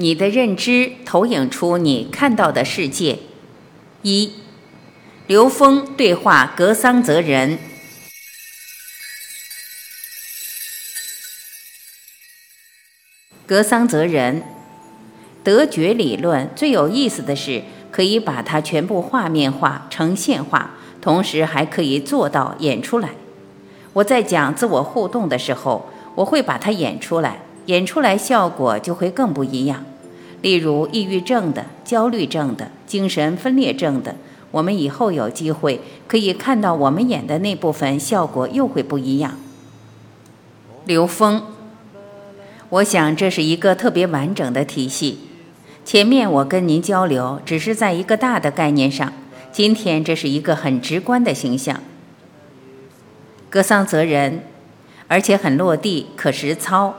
你的认知投影出你看到的世界。一，刘峰对话格桑泽人。格桑泽人，德觉理论最有意思的是，可以把它全部画面化、呈现化，同时还可以做到演出来。我在讲自我互动的时候，我会把它演出来。演出来效果就会更不一样。例如，抑郁症的、焦虑症的、精神分裂症的，我们以后有机会可以看到我们演的那部分效果又会不一样。刘峰，我想这是一个特别完整的体系。前面我跟您交流只是在一个大的概念上，今天这是一个很直观的形象。格桑泽人，而且很落地，可实操。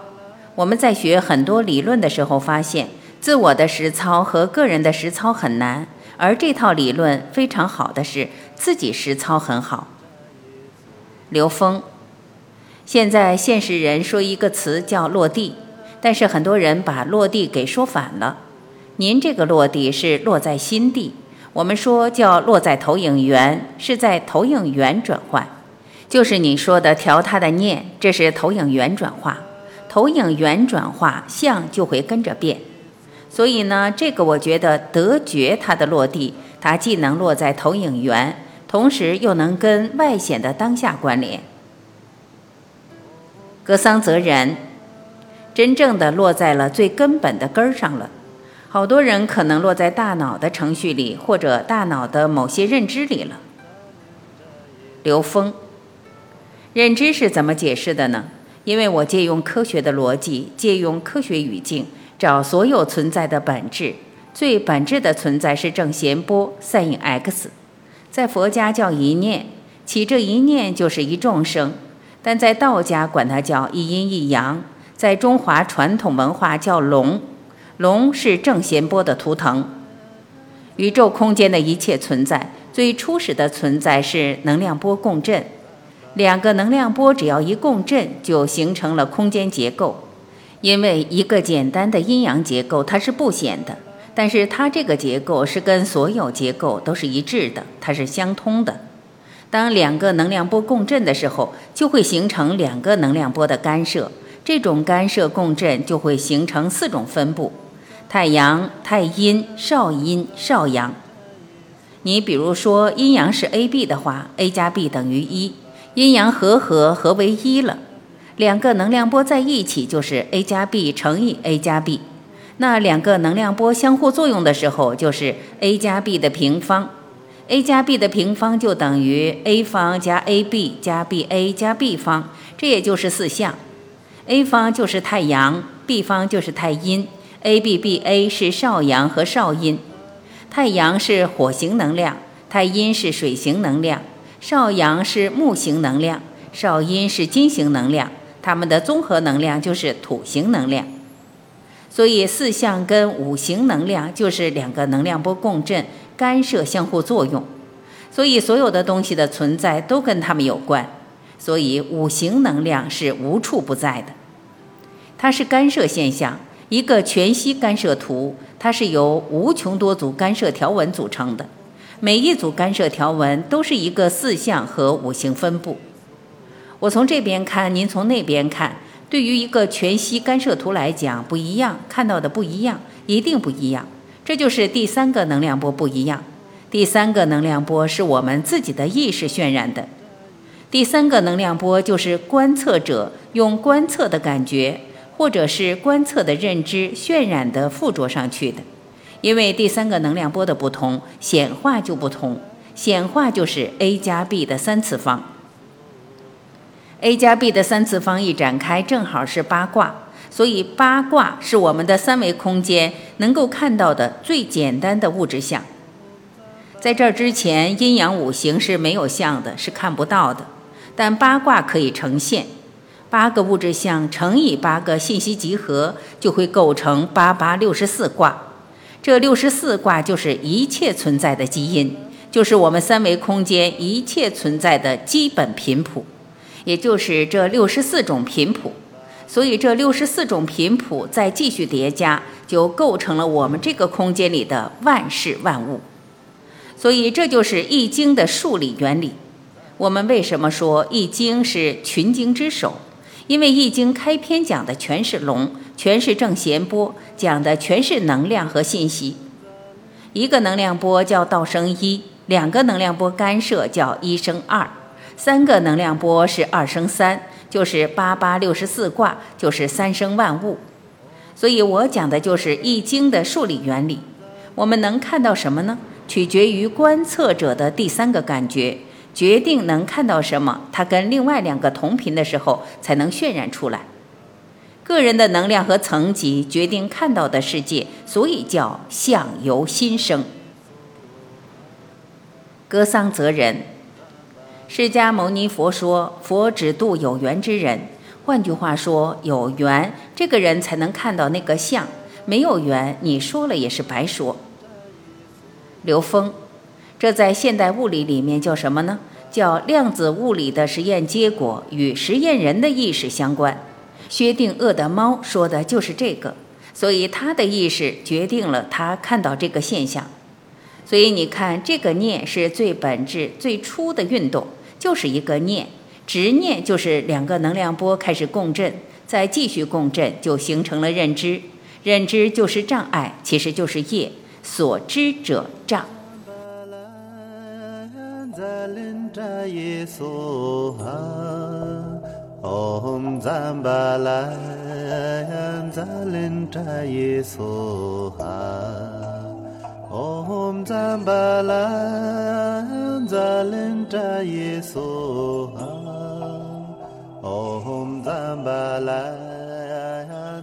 我们在学很多理论的时候，发现自我的实操和个人的实操很难，而这套理论非常好的是自己实操很好。刘峰，现在现实人说一个词叫落地，但是很多人把落地给说反了。您这个落地是落在心地，我们说叫落在投影源，是在投影源转换，就是你说的调他的念，这是投影源转化。投影源转化，相就会跟着变。所以呢，这个我觉得德觉它的落地，它既能落在投影源，同时又能跟外显的当下关联。格桑泽人，真正的落在了最根本的根儿上了。好多人可能落在大脑的程序里，或者大脑的某些认知里了。刘峰，认知是怎么解释的呢？因为我借用科学的逻辑，借用科学语境，找所有存在的本质。最本质的存在是正弦波 sin x，在佛家叫一念，起这一念就是一众生；但在道家管它叫一阴一阳，在中华传统文化叫龙，龙是正弦波的图腾。宇宙空间的一切存在，最初始的存在是能量波共振。两个能量波只要一共振，就形成了空间结构。因为一个简单的阴阳结构它是不显的，但是它这个结构是跟所有结构都是一致的，它是相通的。当两个能量波共振的时候，就会形成两个能量波的干涉。这种干涉共振就会形成四种分布：太阳、太阴、少阴、少阳。你比如说阴阳是 A B 的话，A 加 B 等于一。阴阳合合合为一了，两个能量波在一起就是 A 加 B 乘以 A 加 B。那两个能量波相互作用的时候，就是 A 加 B 的平方。A 加 B 的平方就等于 A 方加 AB 加 BA 加 B 方，这也就是四项。A 方就是太阳，B 方就是太阴，ABBA 是少阳和少阴。太阳是火型能量，太阴是水型能量。少阳是木型能量，少阴是金型能量，它们的综合能量就是土型能量。所以四象跟五行能量就是两个能量波共振、干涉、相互作用。所以所有的东西的存在都跟它们有关。所以五行能量是无处不在的，它是干涉现象，一个全息干涉图，它是由无穷多组干涉条纹组成的。每一组干涉条纹都是一个四象和五行分布。我从这边看，您从那边看，对于一个全息干涉图来讲不一样，看到的不一样，一定不一样。这就是第三个能量波不一样。第三个能量波是我们自己的意识渲染的。第三个能量波就是观测者用观测的感觉，或者是观测的认知渲染的附着上去的。因为第三个能量波的不同，显化就不同。显化就是 a 加 b 的三次方。a 加 b 的三次方一展开，正好是八卦。所以八卦是我们的三维空间能够看到的最简单的物质相。在这之前，阴阳五行是没有相的，是看不到的。但八卦可以呈现，八个物质相乘以八个信息集合，就会构成八八六十四卦。这六十四卦就是一切存在的基因，就是我们三维空间一切存在的基本频谱，也就是这六十四种频谱。所以这六十四种频谱再继续叠加，就构成了我们这个空间里的万事万物。所以这就是《易经》的数理原理。我们为什么说《易经》是群经之首？因为《易经》开篇讲的全是龙，全是正弦波，讲的全是能量和信息。一个能量波叫道生一，两个能量波干涉叫一生二，三个能量波是二生三，就是八八六十四卦，就是三生万物。所以我讲的就是《易经》的数理原理。我们能看到什么呢？取决于观测者的第三个感觉。决定能看到什么，它跟另外两个同频的时候才能渲染出来。个人的能量和层级决定看到的世界，所以叫相由心生。格桑泽人，释迦牟尼佛说，佛只度有缘之人。换句话说，有缘这个人才能看到那个相，没有缘，你说了也是白说。刘峰。这在现代物理里面叫什么呢？叫量子物理的实验结果与实验人的意识相关。薛定谔的猫说的就是这个，所以他的意识决定了他看到这个现象。所以你看，这个念是最本质、最初的运动，就是一个念。执念就是两个能量波开始共振，再继续共振，就形成了认知。认知就是障碍，其实就是业。所知者障。耶梭哈唵赞巴拉赞林扎耶梭哈唵赞巴拉赞林扎耶梭哈唵赞巴拉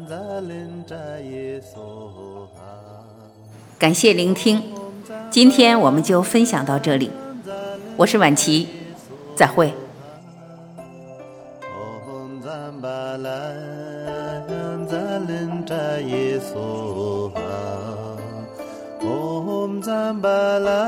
赞林扎耶梭哈感谢聆听，今天我们就分享到这里。我是婉琪，再会。lan zalen ta yeso om zambala